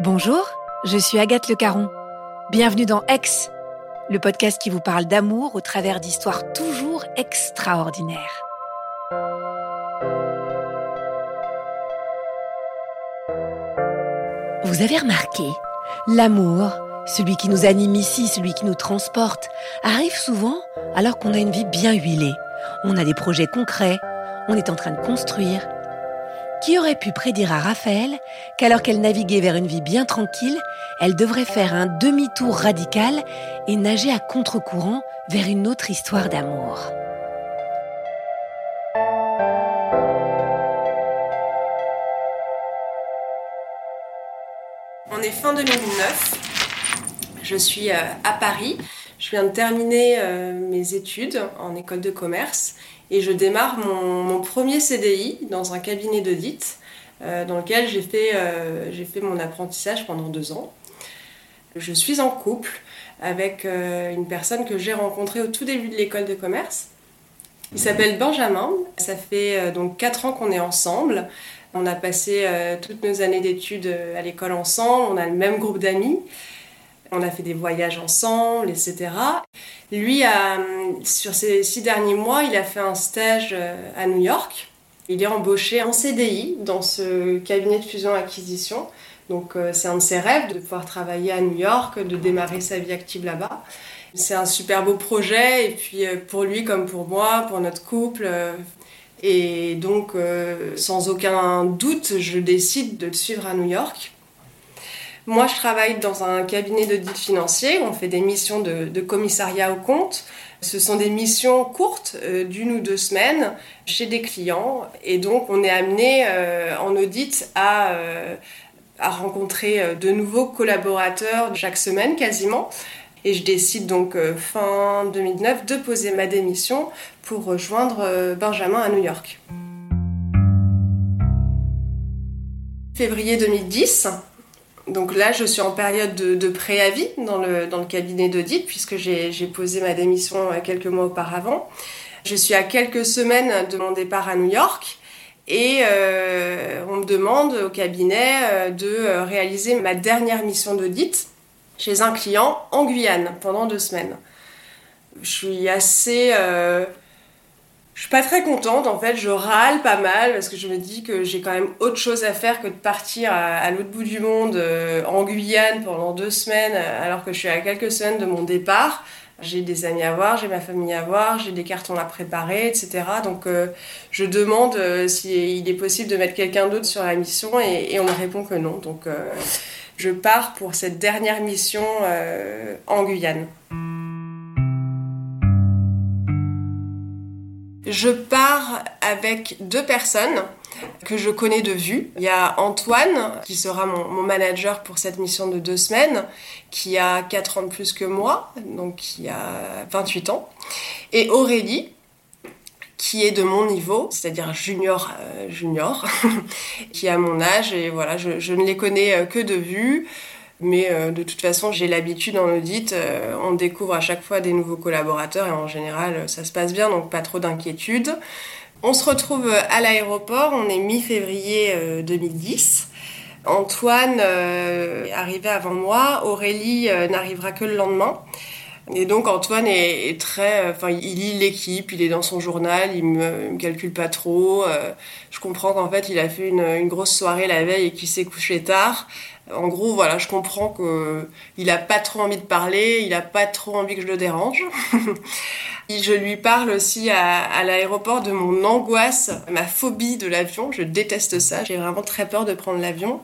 Bonjour, je suis Agathe Le Caron. Bienvenue dans Aix, le podcast qui vous parle d'amour au travers d'histoires toujours extraordinaires. Vous avez remarqué, l'amour, celui qui nous anime ici, celui qui nous transporte, arrive souvent alors qu'on a une vie bien huilée. On a des projets concrets, on est en train de construire. Qui aurait pu prédire à Raphaël qu'alors qu'elle naviguait vers une vie bien tranquille, elle devrait faire un demi-tour radical et nager à contre-courant vers une autre histoire d'amour? On est fin 2009. Je suis euh, à Paris. Je viens de terminer euh, mes études en école de commerce et je démarre mon, premier CDI dans un cabinet d'audit euh, dans lequel fait, j'ai fait mon apprentissage pendant deux ans. Je suis en couple avec une personne que j'ai rencontrée au tout début de l'école de commerce. Il s'appelle Benjamin. Ça fait donc quatre ans qu'on est ensemble. On a passé toutes nos années d'études à l'école ensemble. On a le même groupe d'amis. On a fait des voyages ensemble, etc. Lui, a, sur ces six derniers mois, il a fait un stage à New York. Il est embauché en CDI dans ce cabinet de fusion-acquisition. Donc c'est un de ses rêves de pouvoir travailler à New York, de démarrer sa vie active là-bas. C'est un super beau projet et puis pour lui comme pour moi, pour notre couple. Et donc sans aucun doute, je décide de le suivre à New York. Moi, je travaille dans un cabinet d'audit financier. On fait des missions de, commissariat au compte. Ce sont des missions courtes, euh, d'une ou deux semaines, chez des clients. Et donc, on est amené euh, en audit à, euh, à rencontrer de nouveaux collaborateurs chaque semaine quasiment. Et je décide donc fin 2009 de poser ma démission pour rejoindre Benjamin à New York. Février 2010, donc là, je suis en période de, préavis dans le, cabinet d'audit puisque j'ai posé ma démission quelques mois auparavant. Je suis à quelques semaines de mon départ à New York et euh, on me demande au cabinet euh, de réaliser ma dernière mission d'audit chez un client en Guyane pendant deux semaines. Je suis assez... Euh, je suis pas très contente, en fait, je râle pas mal parce que je me dis que j'ai quand même autre chose à faire que de partir à, l'autre bout du monde, euh, en Guyane, pendant deux semaines, alors que je suis à quelques semaines de mon départ. J'ai des amis à voir, j'ai ma famille à voir, j'ai des cartons à préparer, etc. Donc euh, je demande euh, s'il est possible de mettre quelqu'un d'autre sur la mission et, on me répond que non. Donc euh, je pars pour cette dernière mission en Guyane. Je pars avec deux personnes que je connais de vue. Il y a Antoine, qui sera mon, manager pour cette mission de deux semaines, qui a 4 ans de plus que moi, donc qui a 28 ans. Et Aurélie, qui est de mon niveau, c'est-à-dire junior, euh, junior, qui a mon âge. Et voilà, je, je ne les connais que de vue. Mais euh, de toute façon, j'ai l'habitude en audit, euh, on découvre à chaque fois des nouveaux collaborateurs et en général, ça se passe bien, donc pas trop d'inquiétude. On se retrouve à l'aéroport, on est mi-février euh, 2010. Antoine est arrivé avant moi, Aurélie n'arrivera que le lendemain. Et donc Antoine est, très, enfin il lit l'équipe, il est dans son journal, il me, me calcule pas trop. Euh, je comprends qu'en fait il a fait une, grosse soirée la veille et qu'il s'est couché tard. En gros, voilà, je comprends que il a pas trop envie de parler, il a pas trop envie que je le dérange. je lui parle aussi à l'aéroport de mon angoisse, ma phobie de l'avion. Je déteste ça. J'ai vraiment très peur de prendre l'avion.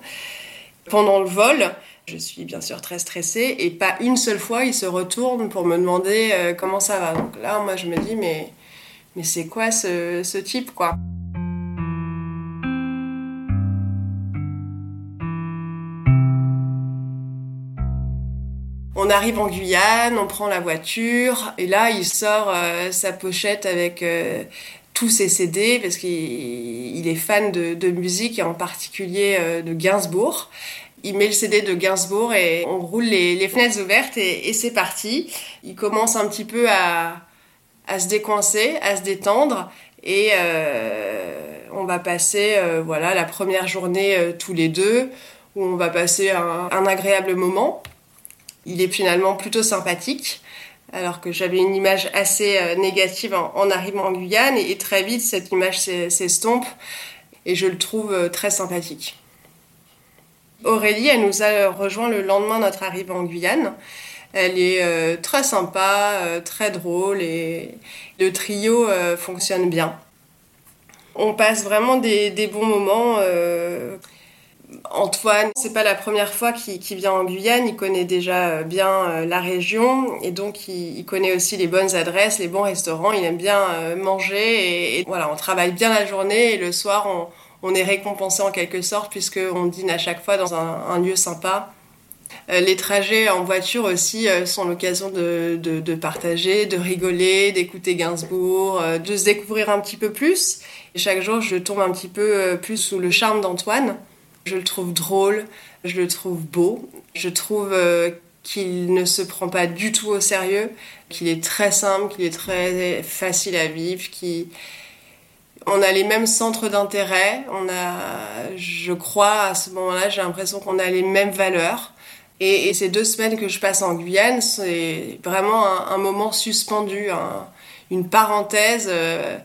Pendant le vol, je suis bien sûr très stressée et pas une seule fois il se retourne pour me demander euh, comment ça va. Donc là, moi je me dis mais, c'est quoi ce, type quoi? On arrive en Guyane, on prend la voiture et là il sort euh, sa pochette avec euh, tous ses CD parce qu'il est fan de, de, musique et en particulier de Gainsbourg. Il met le CD de Gainsbourg et on roule les, fenêtres ouvertes et, c'est parti. Il commence un petit peu à, se décoincer, à se détendre et on va passer voilà la première journée tous les deux où on va passer un, agréable moment. Il est finalement plutôt sympathique, alors que j'avais une image assez euh, négative en, arrivant en Guyane, et, très vite cette image s'estompe, et je le trouve euh, très sympathique. Aurélie, elle nous a rejoint le lendemain de notre arrivée en Guyane. Elle est euh, très sympa, très drôle et le trio fonctionne bien. On passe vraiment des, bons moments. Antoine, c'est pas la première fois qu'il vient en Guyane, il connaît déjà euh, bien euh, la région et donc il, connaît aussi les bonnes adresses, les bons restaurants, il aime bien euh, manger et, voilà, on travaille bien la journée et le soir on, est récompensé en quelque sorte puisqu'on dîne à chaque fois dans un, lieu sympa. Les trajets en voiture aussi sont l'occasion de, partager, de rigoler, d'écouter Gainsbourg, de se découvrir un petit peu plus. Et chaque jour, je tombe un petit peu plus sous le charme d'Antoine. Je le trouve drôle, je le trouve beau, je trouve euh, qu'il ne se prend pas du tout au sérieux, qu'il est très simple, qu'il est très facile à vivre, qu'il on a les mêmes centres d'intérêt, on a, je crois, à ce moment-là, j'ai l'impression qu'on a les mêmes valeurs. Et, ces deux semaines que je passe en Guyane, c'est vraiment un, moment suspendu, une parenthèse. Euh,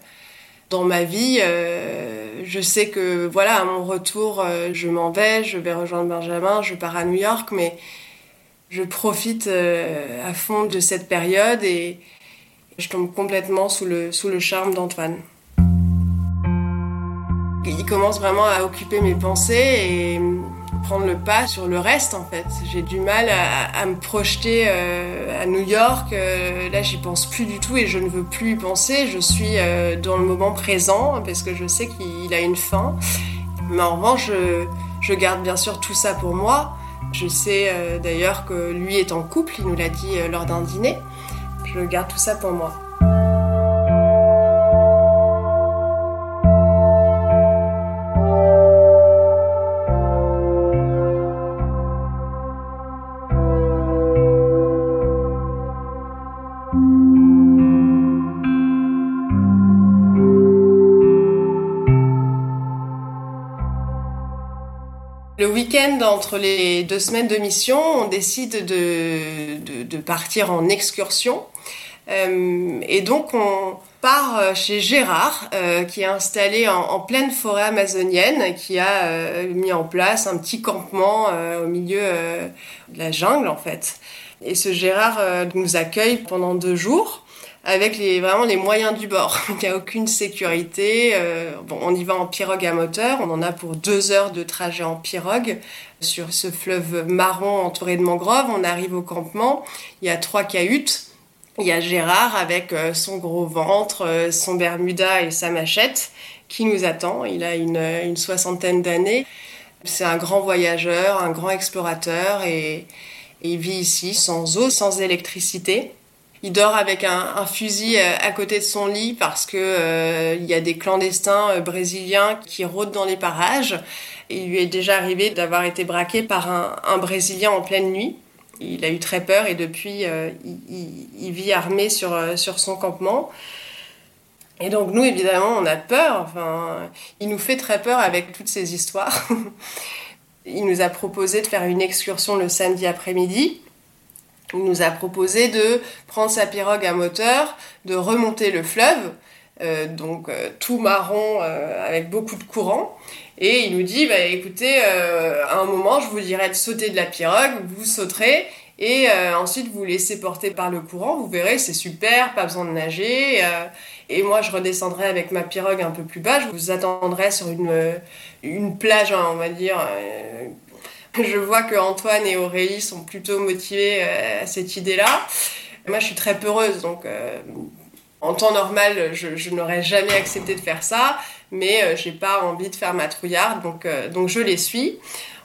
dans ma vie. Euh, je sais que voilà, à mon retour, euh, je m'en vais, je vais rejoindre Benjamin, je pars à New York, mais je profite à fond de cette période et je tombe complètement sous le, sous le charme d'Antoine. Il commence vraiment à occuper mes pensées et prendre le pas sur le reste en fait. J'ai du mal à, me projeter euh, à New York. Euh, là, j'y pense plus du tout et je ne veux plus y penser. Je suis euh, dans le moment présent parce que je sais qu'il a une fin. Mais en revanche, je, je, garde bien sûr tout ça pour moi. Je sais d'ailleurs que lui est en couple, il nous l'a dit lors d'un dîner. Je garde tout ça pour moi. Week-end, entre les deux semaines de mission, on décide de, de, partir en excursion. Euh, et donc on part chez Gérard, euh, qui est installé en, pleine forêt amazonienne, qui a euh, mis en place un petit campement au milieu de la jungle en fait. Et ce Gérard nous accueille pendant deux jours avec les, vraiment les moyens du bord. Il n'y a aucune sécurité. Euh, bon, on y va en pirogue à moteur. On en a pour deux heures de trajet en pirogue sur ce fleuve marron entouré de mangroves. On arrive au campement. Il y a trois cahutes. Il y a Gérard avec euh, son gros ventre, euh, son bermuda et sa machette qui nous attend. Il a une, une soixantaine d'années. C'est un grand voyageur, un grand explorateur et il vit ici sans eau, sans électricité. Il dort avec un, fusil euh, à côté de son lit parce que euh, il y a des clandestins euh, brésiliens qui rôdent dans les parages. il lui est déjà arrivé d'avoir été braqué par un, Brésilien en pleine nuit. Il a eu très peur et depuis, il, vit armé sur, sur son campement. Et donc nous, évidemment, on a peur. Enfin, il nous fait très peur avec toutes ces histoires. il nous a proposé de faire une excursion le samedi après-midi. Il nous a proposé de prendre sa pirogue à moteur, de remonter le fleuve, euh, donc euh, tout marron euh, avec beaucoup de courant. Et il nous dit, bah, écoutez, à un moment, je vous dirai de sauter de la pirogue, vous sauterez, et ensuite vous laissez porter par le courant, vous verrez, c'est super, pas besoin de nager. et moi, je redescendrai avec ma pirogue un peu plus bas, je vous attendrai sur une, plage, hein, on va dire, je vois que Antoine et Aurélie sont plutôt motivés euh, à cette idée-là. Moi, je suis très peureuse, donc euh, En temps normal, je, n'aurais jamais accepté de faire ça, mais j'ai pas envie de faire ma trouillarde, donc, donc je les suis.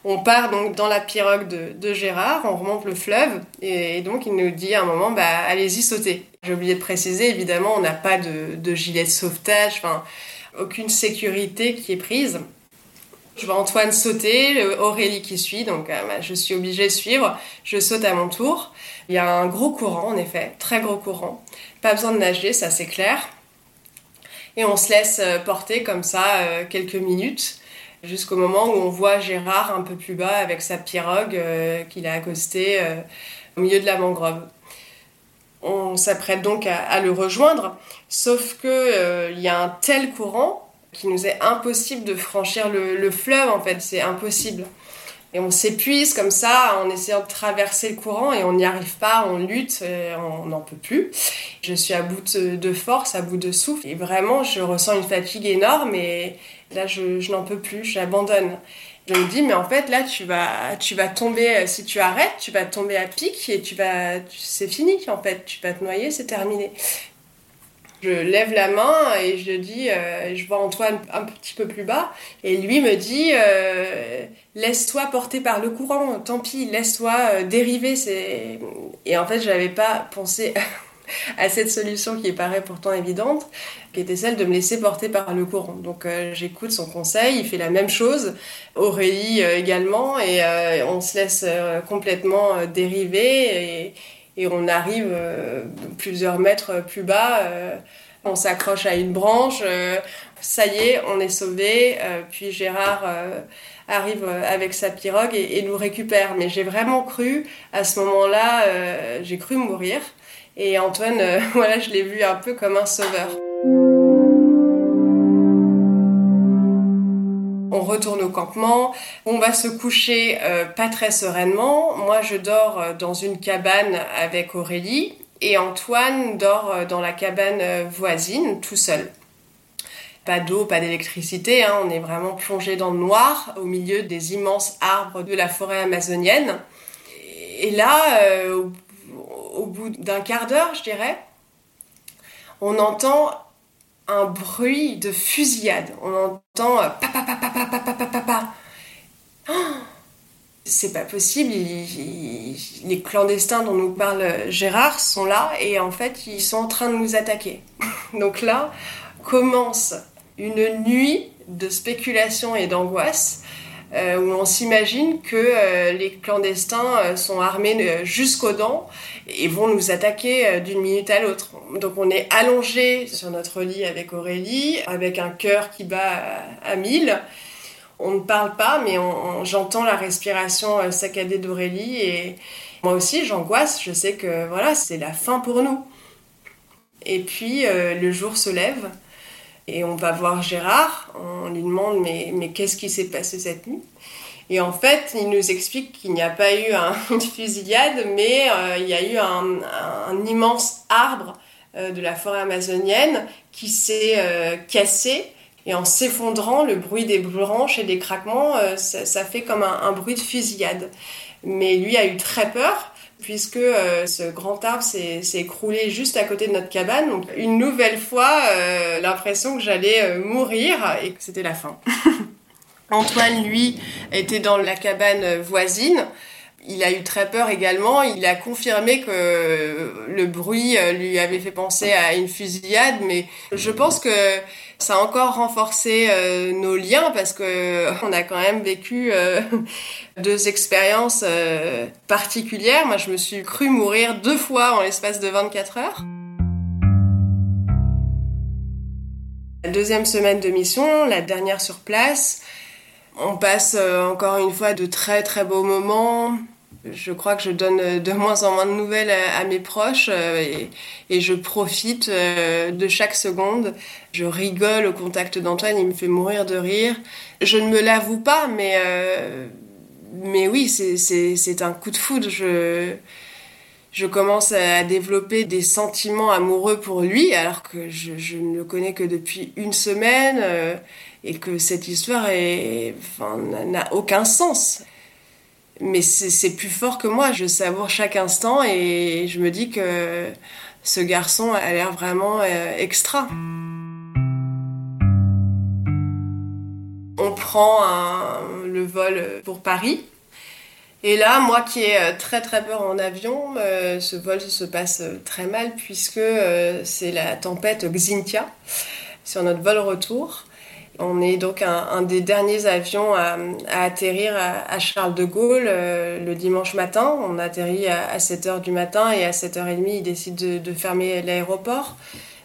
On part donc dans la pirogue de, Gérard, on remonte le fleuve et, donc il nous dit à un moment bah allez-y sautez. J'ai oublié de préciser évidemment on n'a pas de, gilet de sauvetage, aucune sécurité qui est prise. Je vois Antoine sauter, Aurélie qui suit, donc euh, bah, je suis obligée de suivre. Je saute à mon tour. Il y a un gros courant, en effet, très gros courant. Pas besoin de nager, ça c'est clair. Et on se laisse euh, porter comme ça euh, quelques minutes jusqu'au moment où on voit Gérard un peu plus bas avec sa pirogue qu'il a accostée au milieu de la mangrove. On s'apprête donc à, le rejoindre, sauf que il y a un tel courant qu'il nous est impossible de franchir le fleuve en fait, c'est impossible. Et on s'épuise comme ça en essayant de traverser le courant et on n'y arrive pas, on lutte, on n'en peut plus. Je suis à bout de force, à bout de souffle et vraiment je ressens une fatigue énorme et là je, n'en peux plus, j'abandonne. Je me dis mais en fait là tu vas tu vas tomber si tu arrêtes, tu vas tomber à pic et tu vas c'est fini en fait, tu vas te noyer, c'est terminé. Je lève la main et je dis, euh, je vois Antoine un petit peu plus bas, et lui me dit, euh, laisse-toi porter par le courant, tant pis, laisse-toi euh, dériver. Et en fait, je n'avais pas pensé à cette solution qui paraît pourtant évidente, qui était celle de me laisser porter par le courant. Donc j'écoute son conseil, il fait la même chose, Aurélie également, et on se laisse complètement dériver. Et, et on arrive euh, plusieurs mètres plus bas, euh, on s'accroche à une branche, euh, ça y est, on est sauvé, puis Gérard arrive avec sa pirogue et, nous récupère. Mais j'ai vraiment cru, à ce moment-là, j'ai cru mourir. Et Antoine, voilà, je l'ai vu un peu comme un sauveur. On retourne au campement, on va se coucher euh, pas très sereinement. Moi, je dors euh, dans une cabane avec Aurélie et Antoine dort euh, dans la cabane voisine, tout seul. Pas d'eau, pas d'électricité, hein. on est vraiment plongé dans le noir au milieu des immenses arbres de la forêt amazonienne. Et là, au bout d'un quart d'heure, je dirais, on entend un bruit de fusillade. On entend papa c'est pas possible. les clandestins dont nous parle Gérard sont là et en fait ils sont en train de nous attaquer. Donc là commence une nuit de spéculation et d'angoisse euh, où on s'imagine que euh, les clandestins euh, sont armés jusqu'aux dents et vont nous attaquer d'une minute à l'autre. Donc on est allongé sur notre lit avec Aurélie, avec un cœur qui bat à, mille. On ne parle pas, mais j'entends la respiration saccadée d'Aurélie et moi aussi j'angoisse. Je sais que voilà, c'est la fin pour nous. Et puis le jour se lève et on va voir Gérard, on lui demande mais, mais qu'est-ce qui s'est passé cette nuit? Et en fait, il nous explique qu'il n'y a pas eu une fusillade, mais euh, il y a eu un, immense arbre euh, de la forêt amazonienne qui s'est euh, cassé. Et en s'effondrant, le bruit des branches et des craquements, ça, fait comme un bruit de fusillade. Mais lui a eu très peur puisque euh, ce grand arbre s'est écroulé juste à côté de notre cabane. Donc une nouvelle fois, euh, l'impression que j'allais euh, mourir et que c'était la fin. Antoine, lui, était dans la cabane voisine. Il a eu très peur également. Il a confirmé que le bruit lui avait fait penser à une fusillade, mais je pense que ça a encore renforcé euh, nos liens parce que on a quand même vécu euh, deux expériences euh, particulières. Moi, je me suis cru mourir deux fois en l'espace de 24 heures. La deuxième semaine de mission, la dernière sur place, on passe encore une fois de très très beaux moments je crois que je donne de moins en moins de nouvelles à, mes proches euh, et, je profite euh, de chaque seconde. Je rigole au contact d'Antoine, il me fait mourir de rire. Je ne me l'avoue pas, mais, euh, mais oui, c'est un coup de foudre. Je commence à développer des sentiments amoureux pour lui, alors que je, ne le connais que depuis une semaine et que cette histoire n'a aucun sens mais c'est plus fort que moi. Je savoure chaque instant et je me dis que ce garçon a l'air vraiment extra. On prend le vol pour Paris. Et là, moi qui ai très très peur en avion, ce vol se passe très mal puisque c'est la tempête Xintia sur notre vol retour. On est donc un, des derniers avions à, atterrir à, Charles de Gaulle euh, le dimanche matin. On atterrit à, 7h du matin et à 7h30, ils décident de, fermer l'aéroport.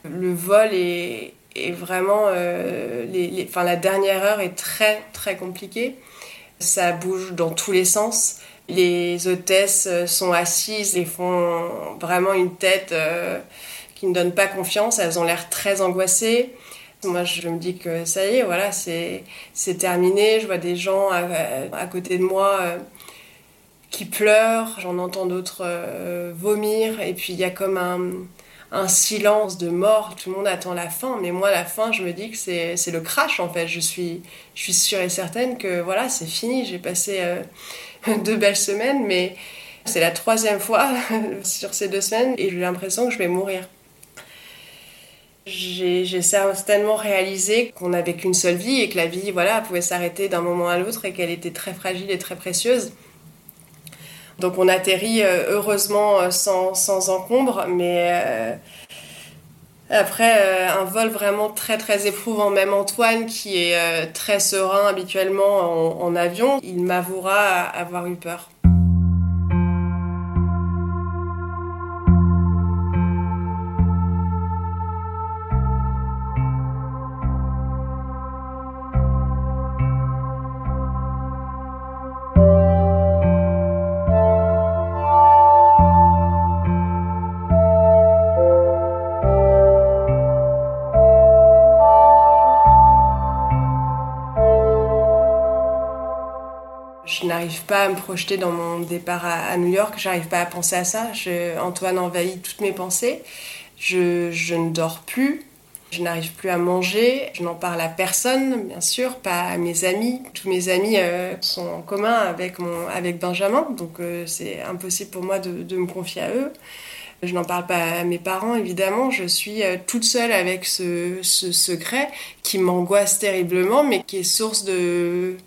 Le vol est, vraiment... Euh, enfin, la dernière heure est très très compliquée. Ça bouge dans tous les sens. Les hôtesses sont assises et font vraiment une tête euh, qui ne donne pas confiance. Elles ont l'air très angoissées. Moi, je me dis que ça y est, voilà, c'est terminé. Je vois des gens à, côté de moi euh, qui pleurent. J'en entends d'autres euh, vomir. Et puis, il y a comme un, silence de mort. Tout le monde attend la fin. Mais moi, la fin, je me dis que c'est le crash, en fait. Je suis, je suis sûre et certaine que, voilà, c'est fini. J'ai passé euh, deux belles semaines, mais c'est la troisième fois sur ces deux semaines et j'ai l'impression que je vais mourir. J'ai certainement réalisé qu'on n'avait qu'une seule vie et que la vie voilà, pouvait s'arrêter d'un moment à l'autre et qu'elle était très fragile et très précieuse. Donc on atterrit euh, heureusement euh, sans, sans encombre, mais euh, après un vol vraiment très très éprouvant, même Antoine qui est très serein habituellement en avion, il m'avouera avoir eu peur. Pas à me projeter dans mon départ à, New York, j'arrive pas à penser à ça. Antoine envahit toutes mes pensées. Je, ne dors plus, je n'arrive plus à manger, je n'en parle à personne, bien sûr, pas à mes amis. Tous mes amis euh, sont en commun avec, mon, avec Benjamin, donc euh, c'est impossible pour moi de, me confier à eux. Je n'en parle pas à mes parents, évidemment. Je suis euh, toute seule avec ce secret qui m'angoisse terriblement, mais qui est source de,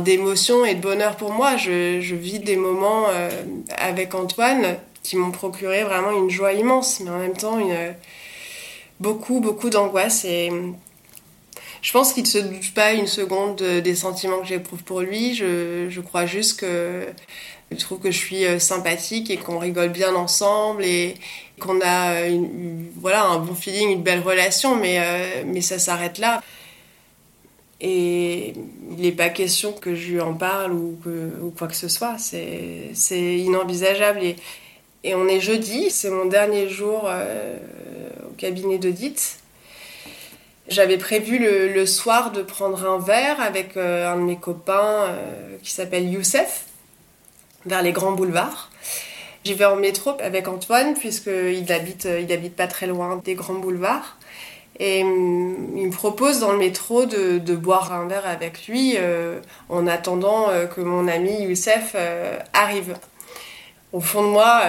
d'émotion et de bonheur pour moi. Je, vis des moments euh, avec Antoine qui m'ont procuré vraiment une joie immense, mais en même temps beaucoup, beaucoup d'angoisse. Et je pense qu'il ne se doute pas une seconde des sentiments que j'éprouve pour lui. Je, crois juste que je trouve que je suis euh, sympathique et qu'on rigole bien ensemble et qu'on a voilà, un bon feeling, une belle relation, mais, euh, mais ça s'arrête là. Et il n'est pas question que je lui en parle ou, que, ou quoi que ce soit. C'est inenvisageable. Et, et, on est jeudi, c'est mon dernier jour euh, au cabinet d'audit. J'avais prévu le, soir de prendre un verre avec euh, un de mes copains euh, qui s'appelle Youssef, vers les grands boulevards. J'y vais en métro avec Antoine, puisqu'il habite, il habite pas très loin des grands boulevards. Et il me propose dans le métro de, boire un verre avec lui euh, en attendant euh, que mon ami Youssef euh, arrive. Au fond de moi,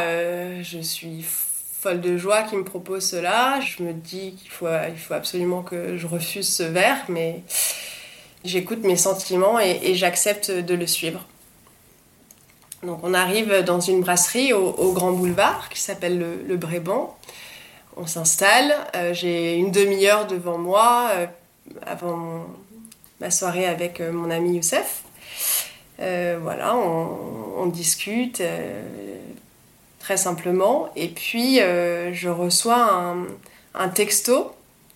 je suis folle de joie qu'il me propose cela. Je me dis qu'il faut, absolument que je refuse ce verre, mais j'écoute mes sentiments et, j'accepte de le suivre. Donc on arrive dans une brasserie au, Grand Boulevard qui s'appelle le, le Bréban on s'installe. Euh, j'ai une demi-heure devant moi euh, avant ma soirée avec euh, mon ami Youssef. voilà, on, discute très simplement. Et puis, je reçois un, texto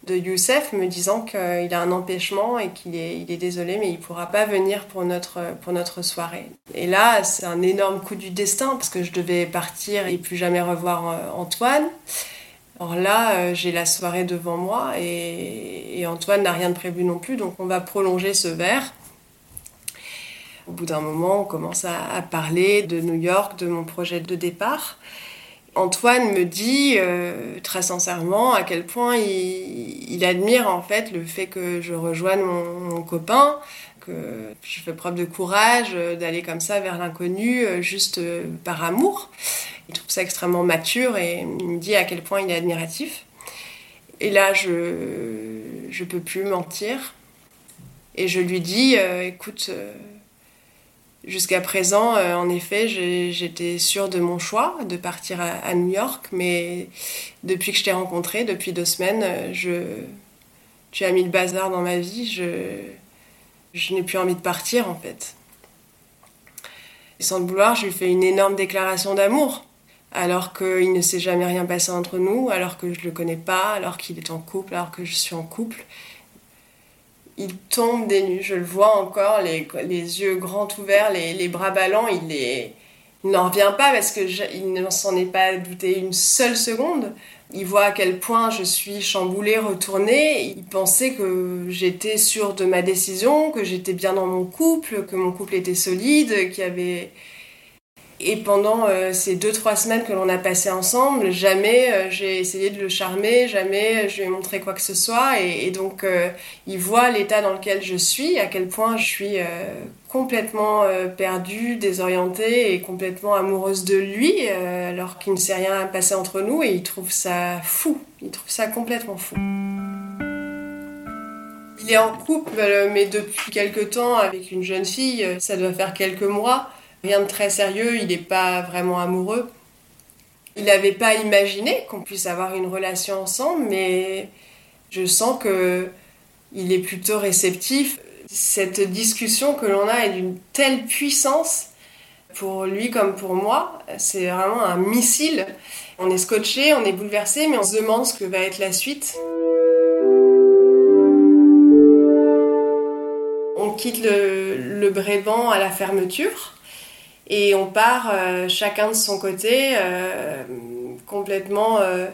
de Youssef me disant qu'il a un empêchement et qu'il est, désolé, mais il ne pourra pas venir pour notre, pour notre soirée. Et là, c'est un énorme coup du destin parce que je devais partir et plus jamais revoir Antoine. Alors là, euh, j'ai la soirée devant moi et, Antoine n'a rien de prévu non plus, donc on va prolonger ce verre. Au bout d'un moment, on commence à, parler de New York, de mon projet de départ. Antoine me dit euh, très sincèrement à quel point il, admire en fait le fait que je rejoigne mon, copain, je fais preuve de courage euh, d'aller comme ça vers l'inconnu juste par amour. Il trouve ça extrêmement mature et il me dit à quel point il est admiratif. Et là, je ne peux plus mentir. Et je lui dis, euh, écoute, euh, jusqu'à présent, euh, en effet, j'étais sûre de mon choix de partir à, New York, mais depuis que je t'ai rencontré, depuis deux semaines, je, tu as mis le bazar dans ma vie, je n'ai plus envie de partir en fait. sans le vouloir, je lui fais une énorme déclaration d'amour alors qu'il ne s'est jamais rien passé entre nous, alors que je ne le connais pas, alors qu'il est en couple, alors que je suis en couple. Il tombe des nues, je le vois encore, les, yeux grands ouverts, les, bras ballants, il, il n'en revient pas parce qu'il ne s'en est pas douté une seule seconde. Il voit à quel point je suis chamboulée, retournée. Il pensait que j'étais sûre de ma décision, que j'étais bien dans mon couple, que mon couple était solide, qu'il y avait et pendant euh, ces deux trois semaines que l'on a passées ensemble, jamais euh, j'ai essayé de le charmer, jamais je lui ai montré quoi que ce soit. Et, donc euh, il voit l'état dans lequel je suis, à quel point je suis complètement perdue, désorientée et complètement amoureuse de lui, alors qu'il ne s'est rien passé entre nous. Et il trouve ça fou, il trouve ça complètement fou. Il est en couple, mais depuis quelque temps avec une jeune fille, ça doit faire quelques mois. Rien de très sérieux, il n'est pas vraiment amoureux. Il n'avait pas imaginé qu'on puisse avoir une relation ensemble, mais je sens que il est plutôt réceptif. Cette discussion que l'on a est d'une telle puissance pour lui comme pour moi. C'est vraiment un missile. On est scotché, on est bouleversé, mais on se demande ce que va être la suite. On quitte le, le Brébant à la fermeture. Et on part euh, chacun de son côté, euh, complètement euh,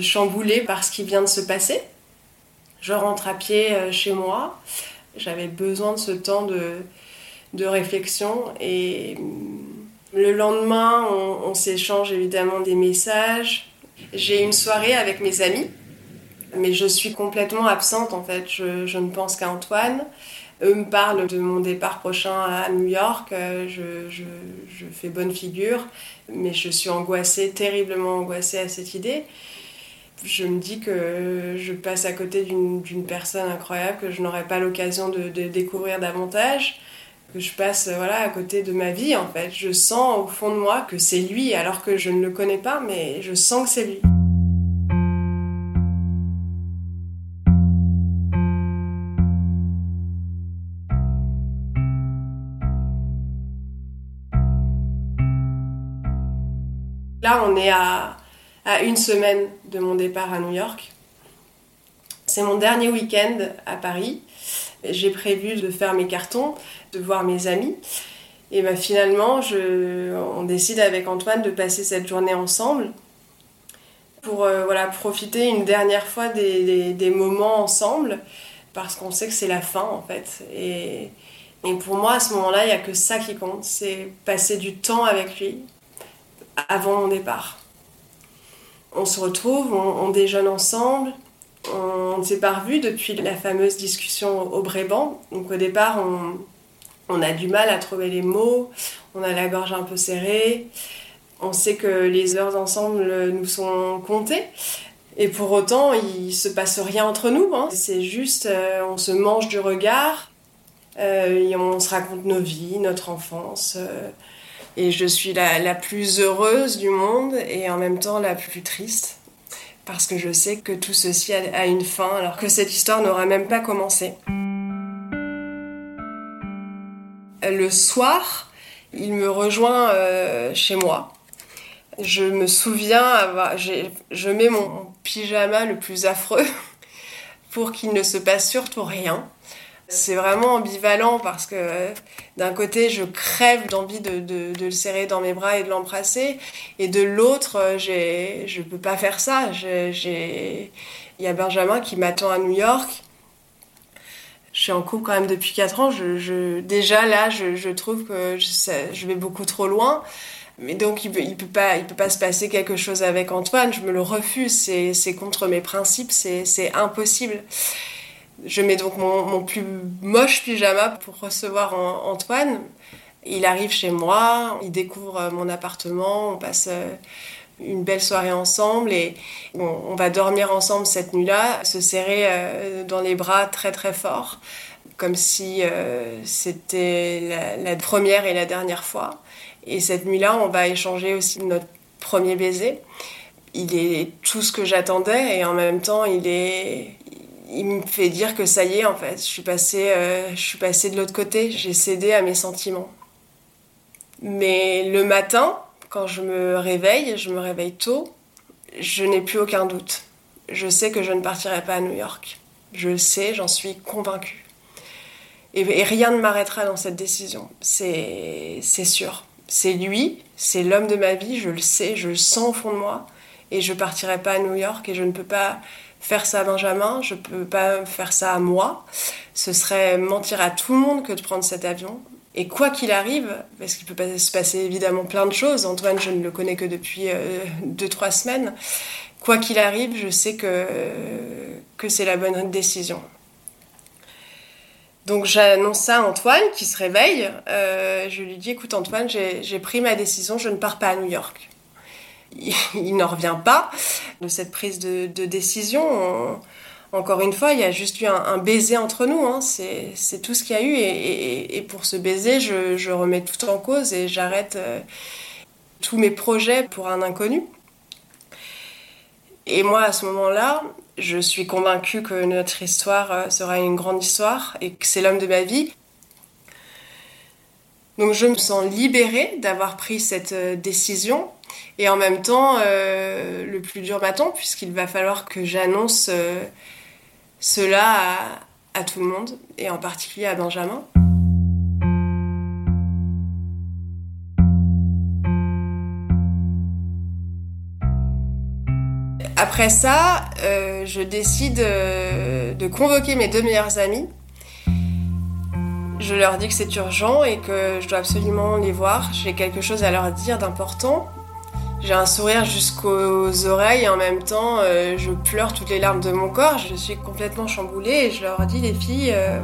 chamboulé par ce qui vient de se passer. Je rentre à pied chez moi. J'avais besoin de ce temps de, de réflexion. Et le lendemain, on, s'échange évidemment des messages. J'ai une soirée avec mes amis, mais je suis complètement absente en fait. Je, ne pense qu'à Antoine. Eux me parlent de mon départ prochain à New York. Euh, je, je, fais bonne figure, mais je suis angoissée, terriblement angoissée à cette idée. Je me dis que je passe à côté d'une personne incroyable que je n'aurai pas l'occasion de, de, découvrir davantage, que je passe voilà, à côté de ma vie en fait. Je sens au fond de moi que c'est lui, alors que je ne le connais pas, mais je sens que c'est lui. Là, on est à, une semaine de mon départ à New York. C'est mon dernier week-end à Paris. J'ai prévu de faire mes cartons, de voir mes amis. Et ben, finalement, on décide avec Antoine de passer cette journée ensemble pour euh, voilà, profiter une dernière fois des, moments ensemble parce qu'on sait que c'est la fin en fait. Et, et pour moi, à ce moment-là, il n'y a que ça qui compte, c'est passer du temps avec lui, avant mon départ. On se retrouve, on, déjeune ensemble. On ne s'est pas revus depuis la fameuse discussion au Bréban. Donc au départ, on, a du mal à trouver les mots, on a la gorge un peu serrée, on sait que les heures ensemble nous sont comptées. Et pour autant, il se passe rien entre nous. Hein. C'est juste, euh, on se mange du regard euh, et on se raconte nos vies, notre enfance. Euh, et je suis la, plus heureuse du monde et en même temps la plus triste. Parce que je sais que tout ceci a une fin alors que cette histoire n'aura même pas commencé. Le soir, il me rejoint euh, chez moi. Je me souviens avoir. Je mets mon pyjama le plus affreux pour qu'il ne se passe surtout rien. C'est vraiment ambivalent parce que d'un côté, je crève d'envie de, le serrer dans mes bras et de l'embrasser, et de l'autre, je ne peux pas faire ça. Il y a Benjamin qui m'attend à New York. Je suis en couple quand même depuis 4 ans. Je, je, déjà là, je, je trouve que je, je, vais beaucoup trop loin. Mais donc, il ne peut, peut pas se passer quelque chose avec Antoine. Je me le refuse. C'est contre mes principes. C'est impossible. Je mets donc mon, plus moche pyjama pour recevoir Antoine. Il arrive chez moi, il découvre mon appartement, on passe une belle soirée ensemble et on, va dormir ensemble cette nuit-là, se serrer euh, dans les bras très très fort, comme si euh, c'était la, première et la dernière fois. Et cette nuit-là, on va échanger aussi notre premier baiser. Il est tout ce que j'attendais et en même temps, il est, il me fait dire que ça y est en fait, je suis passée, euh, je suis de l'autre côté, j'ai cédé à mes sentiments. Mais le matin, quand je me réveille, je me réveille tôt, je n'ai plus aucun doute. Je sais que je ne partirai pas à New York. Je le sais, j'en suis convaincue. Et, rien ne m'arrêtera dans cette décision. C'est sûr. C'est lui, c'est l'homme de ma vie, je le sais, je le sens au fond de moi. Et je partirai pas à New York et je ne peux pas faire ça à Benjamin, je ne peux pas faire ça à moi. Ce serait mentir à tout le monde que de prendre cet avion. Et quoi qu'il arrive, parce qu'il peut se passer évidemment plein de choses, Antoine, je ne le connais que depuis 2 euh, deux, trois semaines, quoi qu'il arrive, je sais que, que c'est la bonne décision. Donc j'annonce ça à Antoine qui se réveille. Euh, je lui dis écoute Antoine, j'ai pris ma décision, je ne pars pas à New York. Il, n'en revient pas de cette prise de, décision encore une fois, il y a juste eu un, baiser entre nous. Hein. C'est tout ce qu'il y a eu. Et, pour ce baiser, je, remets tout en cause et j'arrête euh, tous mes projets pour un inconnu. Et moi, à ce moment-là, je suis convaincue que notre histoire euh, sera une grande histoire et que c'est l'homme de ma vie. Donc je me sens libérée d'avoir pris cette euh, décision. Et en même temps, le plus dur m'attend puisqu'il va falloir que j'annonce cela à, tout le monde, et en particulier à Benjamin. Après ça, euh, je décide euh, de convoquer mes deux meilleurs amis. Je leur dis que c'est urgent et que je dois absolument les voir. J'ai quelque chose à leur dire d'important. J'ai un sourire jusqu'aux oreilles et en même temps, euh, je pleure toutes les larmes de mon corps. Je suis complètement chamboulée et je leur dis, les filles, euh,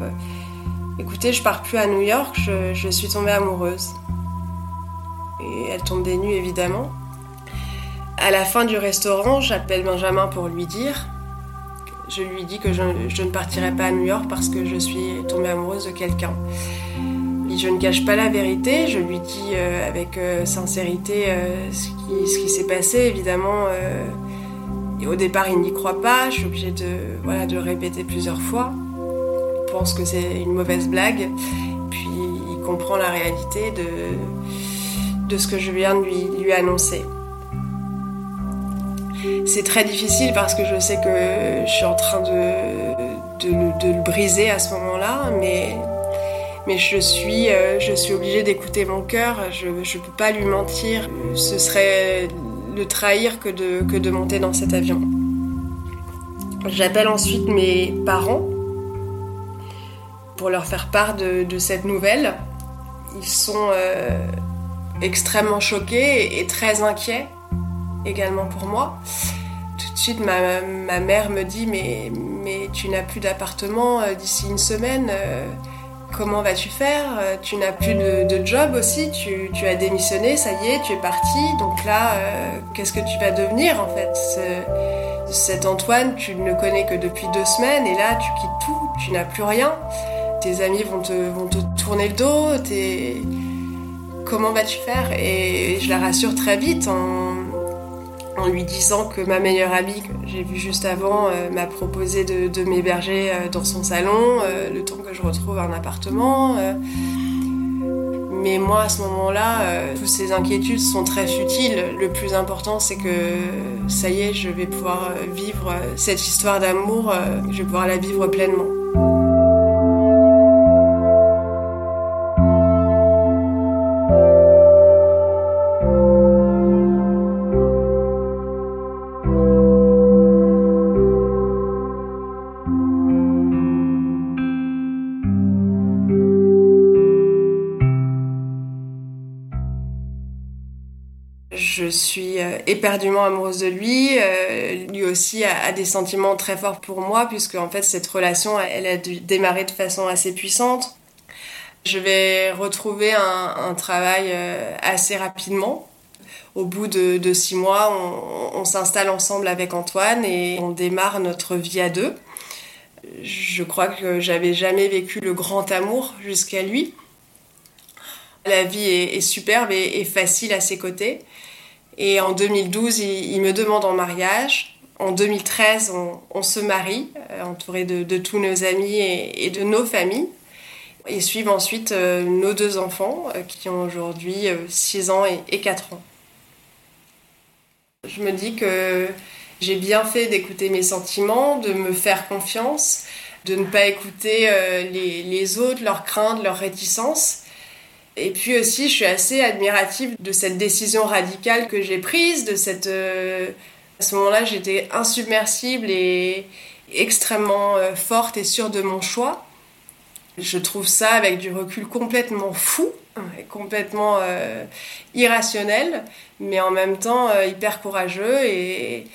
écoutez, je pars plus à New York, je, suis tombée amoureuse. Et elles tombent des nues, évidemment. À la fin du restaurant, j'appelle Benjamin pour lui dire. Je lui dis que je, je ne partirai pas à New York parce que je suis tombée amoureuse de quelqu'un je ne cache pas la vérité, je lui dis euh, avec euh, sincérité euh, ce qui, s'est passé, évidemment. et au départ, il n'y croit pas, je suis obligée de, de répéter plusieurs fois. Il pense que c'est une mauvaise blague, puis il comprend la réalité de, ce que je viens de lui, annoncer. C'est très difficile parce que je sais que je suis en train de, de, de le briser à ce moment-là, mais mais je suis, euh, je suis obligée d'écouter mon cœur, je ne peux pas lui mentir. Ce serait le trahir que de, que de monter dans cet avion. J'appelle ensuite mes parents pour leur faire part de, cette nouvelle. Ils sont euh, extrêmement choqués et, très inquiets également pour moi. Tout de suite, ma, ma mère me dit mais, mais tu n'as plus d'appartement euh, d'ici une semaine comment vas-tu faire? Euh, Tu n'as plus de, job aussi, tu, as démissionné, ça y est, tu es parti. Donc là, euh, qu'est-ce que tu vas devenir en fait? Cet Antoine, tu ne le connais que depuis deux semaines et là, tu quittes tout, tu n'as plus rien. Tes amis vont te, vont te tourner le dos, comment vas-tu faire? Et je la rassure très vite en en lui disant que ma meilleure amie, que j'ai vue juste avant, euh, m'a proposé de, m'héberger euh, dans son salon, euh, le temps que je retrouve un appartement. mais moi, à ce moment-là, toutes ces inquiétudes sont très futiles. Le plus important, c'est que ça y est, je vais pouvoir vivre cette histoire d'amour, je vais pouvoir la vivre pleinement. Éperdument amoureuse de lui. Euh, lui aussi a, des sentiments très forts pour moi, puisque en fait cette relation, elle a dû démarrer de façon assez puissante. Je vais retrouver un, travail euh, assez rapidement. Au bout de, six mois, on, s'installe ensemble avec Antoine et on démarre notre vie à deux. Je crois que j'avais jamais vécu le grand amour jusqu'à lui. La vie est, superbe et, facile à ses côtés. Et en 2012, il, me demande en mariage. En 2013, on, se marie, euh, entouré de, tous nos amis et de nos familles. Et suivent ensuite euh, nos deux enfants euh, qui ont aujourd'hui 6 euh, ans et, 4 ans. Je me dis que j'ai bien fait d'écouter mes sentiments, de me faire confiance, de ne pas écouter les, autres, leurs craintes, leurs réticences. Et puis aussi, je suis assez admirative de cette décision radicale que j'ai prise, de cette... à ce moment-là, j'étais insubmersible et extrêmement forte et sûre de mon choix. Je trouve ça avec du recul complètement fou, complètement euh, irrationnel, mais en même temps euh, hyper courageux. Et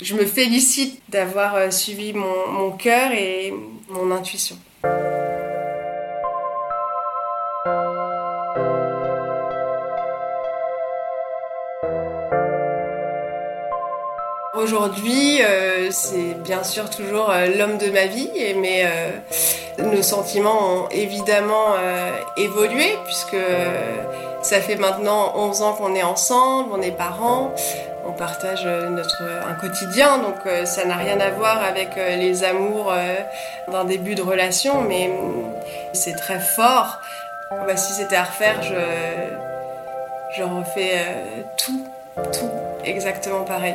je me félicite d'avoir euh, suivi mon cœur et mon intuition. Aujourd'hui, euh, c'est bien sûr toujours euh, l'homme de ma vie, mais euh, nos sentiments ont évidemment évolué puisque ça fait maintenant 11 ans qu'on est ensemble, on est parents, on partage notre un quotidien, donc ça n'a rien à voir avec les amours d'un début de relation, mais c'est très fort. Bah, si c'était à refaire, je, je refais tout, tout exactement pareil.